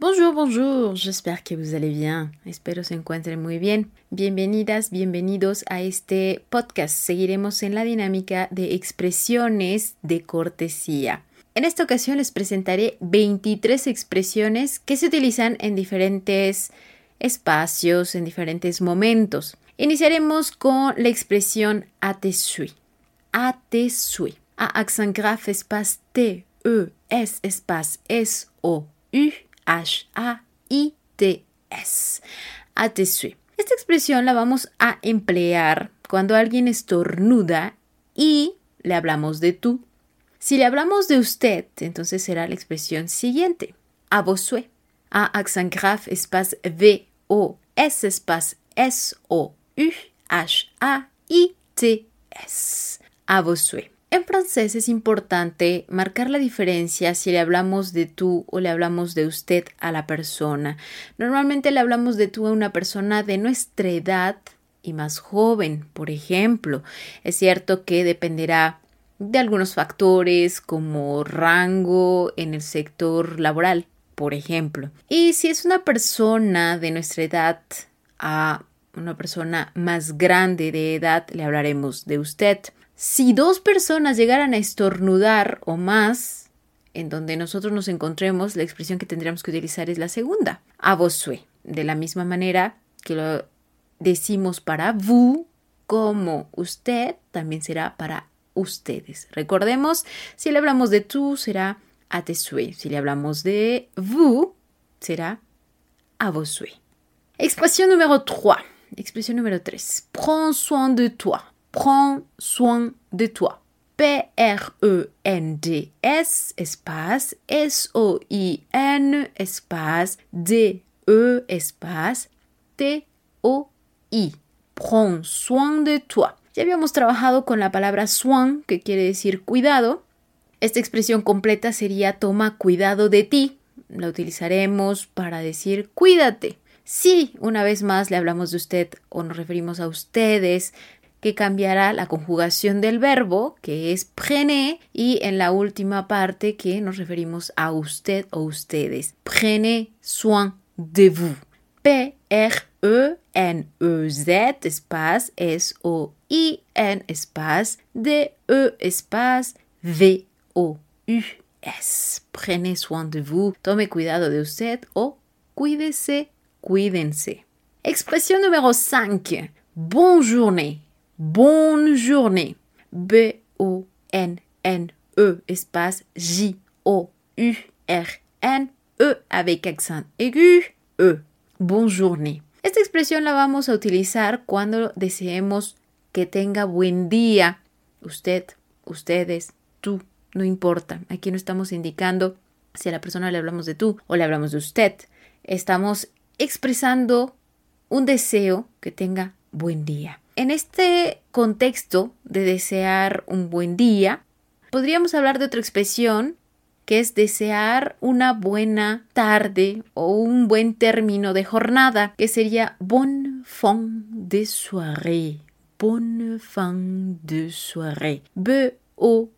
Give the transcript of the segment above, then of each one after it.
Bonjour, bonjour, j'espère que vous allez bien. Espero se encuentren muy bien. Bienvenidas, bienvenidos a este podcast. Seguiremos en la dinámica de expresiones de cortesía. En esta ocasión les presentaré 23 expresiones que se utilizan en diferentes espacios, en diferentes momentos. Iniciaremos con la expresión a te suis. A te suis. A accent grave espace T, E, S espace S, O, U, H-A-I-T-S. suis. Esta expresión la vamos a emplear cuando alguien estornuda y le hablamos de tú. Si le hablamos de usted, entonces será la expresión siguiente. A vos A accent grave V O S espace S O U H A I T S. A vos en francés es importante marcar la diferencia si le hablamos de tú o le hablamos de usted a la persona. Normalmente le hablamos de tú a una persona de nuestra edad y más joven, por ejemplo. Es cierto que dependerá de algunos factores como rango en el sector laboral, por ejemplo. Y si es una persona de nuestra edad a una persona más grande de edad, le hablaremos de usted. Si dos personas llegaran a estornudar o más, en donde nosotros nos encontremos, la expresión que tendríamos que utilizar es la segunda, a vosue. De la misma manera que lo decimos para vous, como usted, también será para ustedes. Recordemos, si le hablamos de tú, será a te Si le hablamos de vous, será a vosue. Expresión número 3. Expresión número 3. Prends soin de toi prends soin de toi. P-R-E-N-D-S espace S-O-I-N espace D-E espace T-O-I. Prends soin de toi. Ya habíamos trabajado con la palabra soin, que quiere decir cuidado. Esta expresión completa sería toma cuidado de ti. La utilizaremos para decir cuídate. Si una vez más le hablamos de usted o nos referimos a ustedes, que cambiará la conjugación del verbo, que es prenez, y en la última parte que nos referimos a usted o ustedes. Prenez soin de vous. P-R-E-N-E-Z espace S-O-I-N espace D-E espace V-O-U-S. Prenez soin de vous. Tome cuidado de usted o cuídese, cuídense. Expresión número 5. Bonne journée. Bonne journée. B-O-N-N-E espace J-O-U-R-N-E avec accent aigu. E. Bonne journée. Esta expresión la vamos a utilizar cuando deseemos que tenga buen día. Usted, ustedes, tú, no importa. Aquí no estamos indicando si a la persona le hablamos de tú o le hablamos de usted. Estamos expresando un deseo que tenga buen día. En este contexto de desear un buen día, podríamos hablar de otra expresión que es desear una buena tarde o un buen término de jornada, que sería bon fin de soirée. Bonne fin de soirée. B-O-N-N-E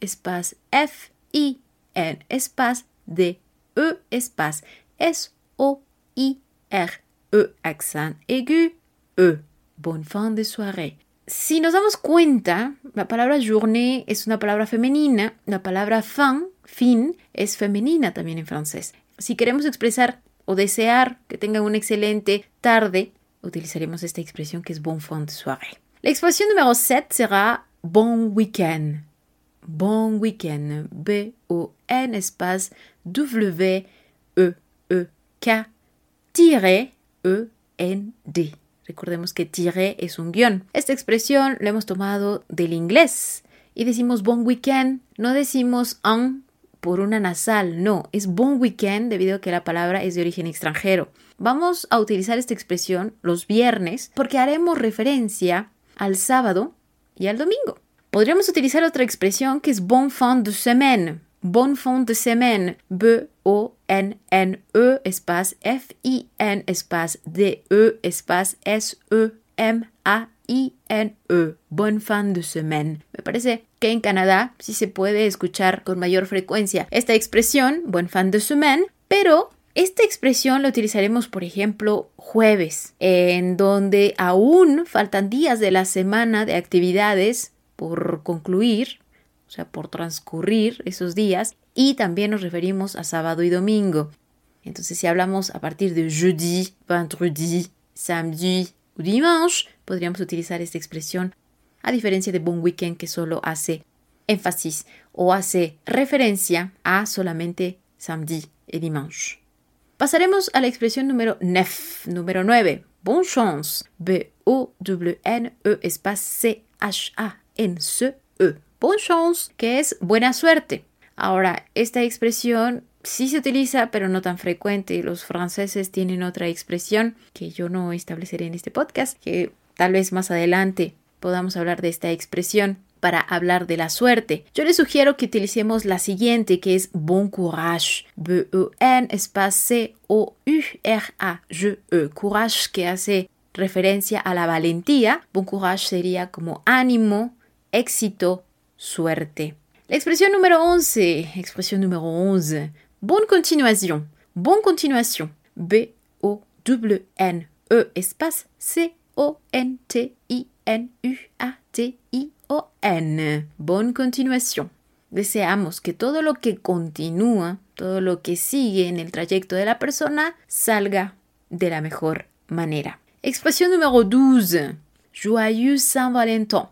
espace F-I-N espace D-E espace S-O-I-R-E accent aigu E. Bonne fin de soirée. Si nos damos cuenta, la palabra journée es una palabra femenina, la palabra fin, fin, es femenina también en francés. Si queremos expresar o desear que tengan una excelente tarde, utilizaremos esta expresión que es bon fin de soirée. La expresión número 7 será bon week-end. Bon week-end. B-O-N espace W-E-E-K-E-N-D. Recordemos que tiré es un guion. Esta expresión la hemos tomado del inglés y decimos bon weekend, no decimos un por una nasal, no, es bon weekend debido a que la palabra es de origen extranjero. Vamos a utilizar esta expresión los viernes porque haremos referencia al sábado y al domingo. Podríamos utilizar otra expresión que es bon fin de semaine. Bon fin de semaine. B-O N-N-E espace F-I-N espace D-E espace S-E-M-A-I-N-E. Bonne fin de semaine. Me parece que en Canadá sí se puede escuchar con mayor frecuencia esta expresión, bonne fin de semaine, pero esta expresión la utilizaremos, por ejemplo, jueves, en donde aún faltan días de la semana de actividades por concluir, o sea, por transcurrir esos días, y también nos referimos a sábado y domingo. Entonces, si hablamos a partir de jeudi, vendredi, samedi o dimanche, podríamos utilizar esta expresión, a diferencia de bon weekend que solo hace énfasis o hace referencia a solamente samedi y dimanche. Pasaremos a la expresión número 9. Número 9. Bonne chance. B-O-W-N-E espace C-H-A-N-C-E. Bonne chance, que es buena suerte. Ahora, esta expresión sí se utiliza, pero no tan frecuente. Los franceses tienen otra expresión que yo no estableceré en este podcast, que tal vez más adelante podamos hablar de esta expresión para hablar de la suerte. Yo les sugiero que utilicemos la siguiente, que es bon courage. B-E-N espace C-O-U-R-A-G-E. Courage, que hace referencia a la valentía. Bon courage sería como ánimo, éxito, suerte. La expresión número 11. Expresión número 11. Bonne continuation. Bonne continuation. B-O-W-N-E espace C-O-N-T-I-N-U-A-T-I o-N. Bonne continuación. Deseamos que todo lo que continúa, todo lo que sigue en el trayecto de la persona, salga de la mejor manera. Expresión número 12. Joyeux Saint-Valentin.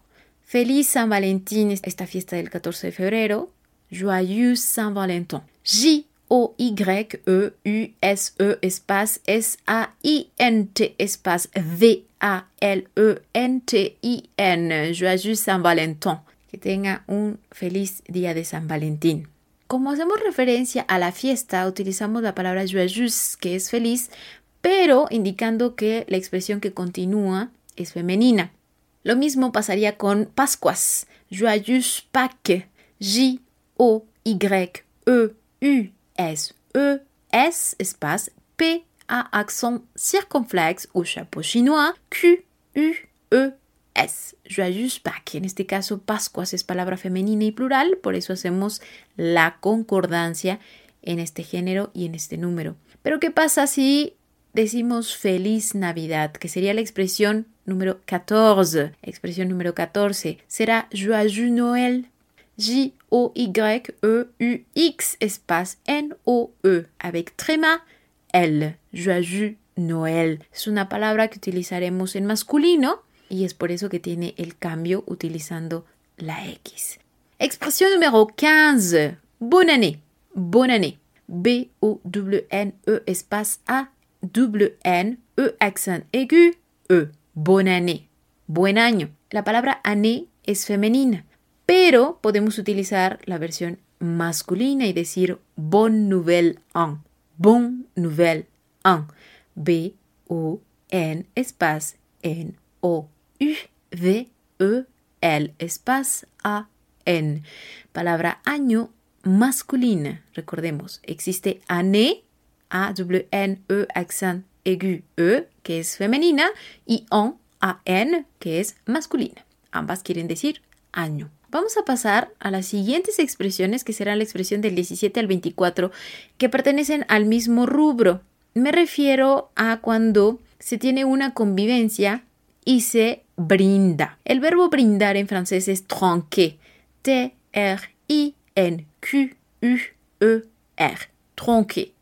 Feliz San Valentín, esta fiesta del 14 de febrero. Joyeux Saint-Valentin. J-O-Y-E-U-S-E espace S-A-I-N-T espace V-A-L-E-N-T-I-N. Joyeux Saint Valentin. Que tenga un feliz día de San Valentín. Como hacemos referencia a la fiesta, utilizamos la palabra joyeux, que es feliz, pero indicando que la expresión que continúa es femenina. Lo mismo pasaría con Pascuas. Joyeux Pâques. E S espace P A accent circonflexe au chapeau chinois Q U E S. Joyeux Pâques. En este caso, Pascuas es palabra femenina y plural, por eso hacemos la concordancia en este género y en este número. Pero ¿qué pasa si decimos feliz Navidad, que sería la expresión número 14? Expresión número 14 será Joyeux Noël. J-O-Y-E-U-X espace N-O-E avec tréma L. Joyeux Noël. Es una palabra que utilizaremos en masculino y es por eso que tiene el cambio utilizando la X. Expresión número 15. Bonne année. Bonne année. B-O-W-N-E espace A-W-N-E accent aigu E. Bonne année. Buen año. La palabra année es femenina pero podemos utilizar la versión masculina y decir bonne nouvelle en. Bonne nouvelle en. B O N espace N O U V E L espace A N. Palabra año masculina. Recordemos, existe année, A W N E accent aigu E, que es femenina, y en A N, que es masculina. Ambas quieren decir año. Vamos a pasar a las siguientes expresiones, que serán la expresión del 17 al 24, que pertenecen al mismo rubro. Me refiero a cuando se tiene una convivencia y se brinda. El verbo brindar en francés es tronquer. T-R-I-N-Q-U-E-R. Tronquer.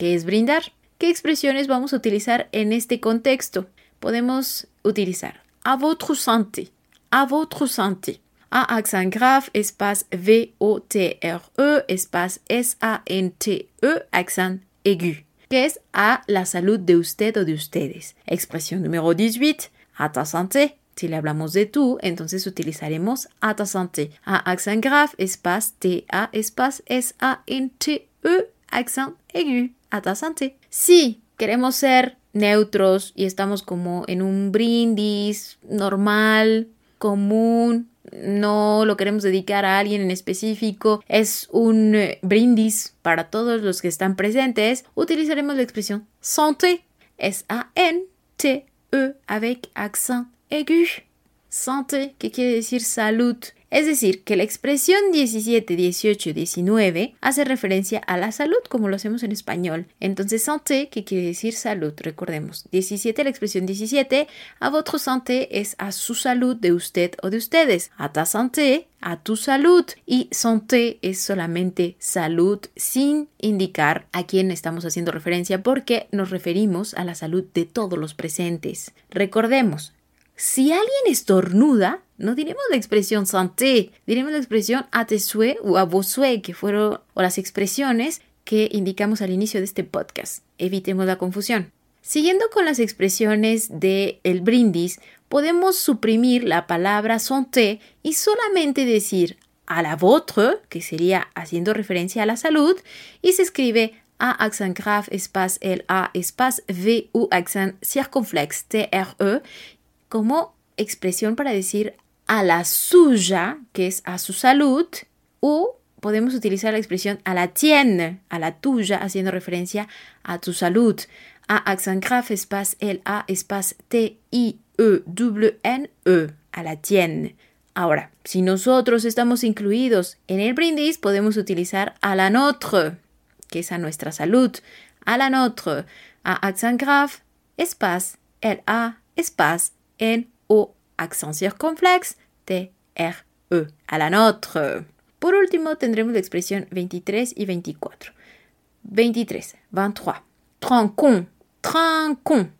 ¿Qué es brindar? ¿Qué expresiones vamos a utilizar en este contexto? Podemos utilizar a votre santé, a votre santé. A accent grave, espace V-O-T-R-E, espace S-A-N-T-E, accent aigu, que es a la salud de usted o de ustedes. Expresión número 18, a ta santé. Si le hablamos de tú, entonces utilizaremos a ta santé. A accent grave, espace T-A, espace S-A-N-T-E, accent aigu, a ta santé. Si queremos ser neutros y estamos como en un brindis normal, común, no lo queremos dedicar a alguien en específico, es un brindis para todos los que están presentes, utilizaremos la expresión santé, S-A-N-T-E avec accent aigu. santé, que quiere decir salud. Es decir, que la expresión 17, 18 19 hace referencia a la salud, como lo hacemos en español. Entonces, santé, que quiere decir salud, recordemos. 17, la expresión 17, a votre santé es a su salud de usted o de ustedes. A ta santé, a tu salud. Y santé es solamente salud sin indicar a quién estamos haciendo referencia porque nos referimos a la salud de todos los presentes. Recordemos, si alguien estornuda, no diremos la expresión santé, diremos la expresión a te o a vos que fueron las expresiones que indicamos al inicio de este podcast. Evitemos la confusión. Siguiendo con las expresiones de el brindis, podemos suprimir la palabra santé y solamente decir a la vôtre, que sería haciendo referencia a la salud, y se escribe a accent grave espace L A espace V u accent circonflexe T R E como expresión para decir a la suya, que es a su salud, o podemos utilizar la expresión a la tienne, a la tuya, haciendo referencia a tu salud. A accent grave, espace L, A, espace T, I, E, W, N, E, a la tienne. Ahora, si nosotros estamos incluidos en el brindis, podemos utilizar a la notre, que es a nuestra salud. A la notre, a accent grave, espace L, A, espace N O accent circonflexe T R E a la nôtre. Por último tendremos la expresión 23 y 24. 23, 23. Trancon, trancon.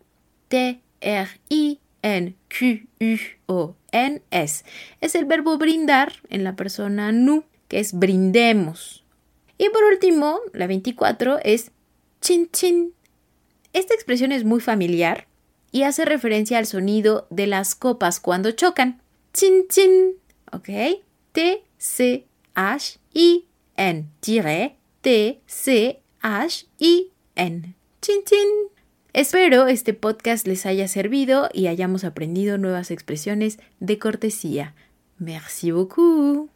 T R I N Q U O N S. Es el verbo brindar en la persona nu, que es brindemos. Y por último, la 24 es chin chin. Esta expresión es muy familiar y hace referencia al sonido de las copas cuando chocan. Chin chin, ¿ok? T C H I N T C H I N. Chin chin. Espero este podcast les haya servido y hayamos aprendido nuevas expresiones de cortesía. Merci beaucoup.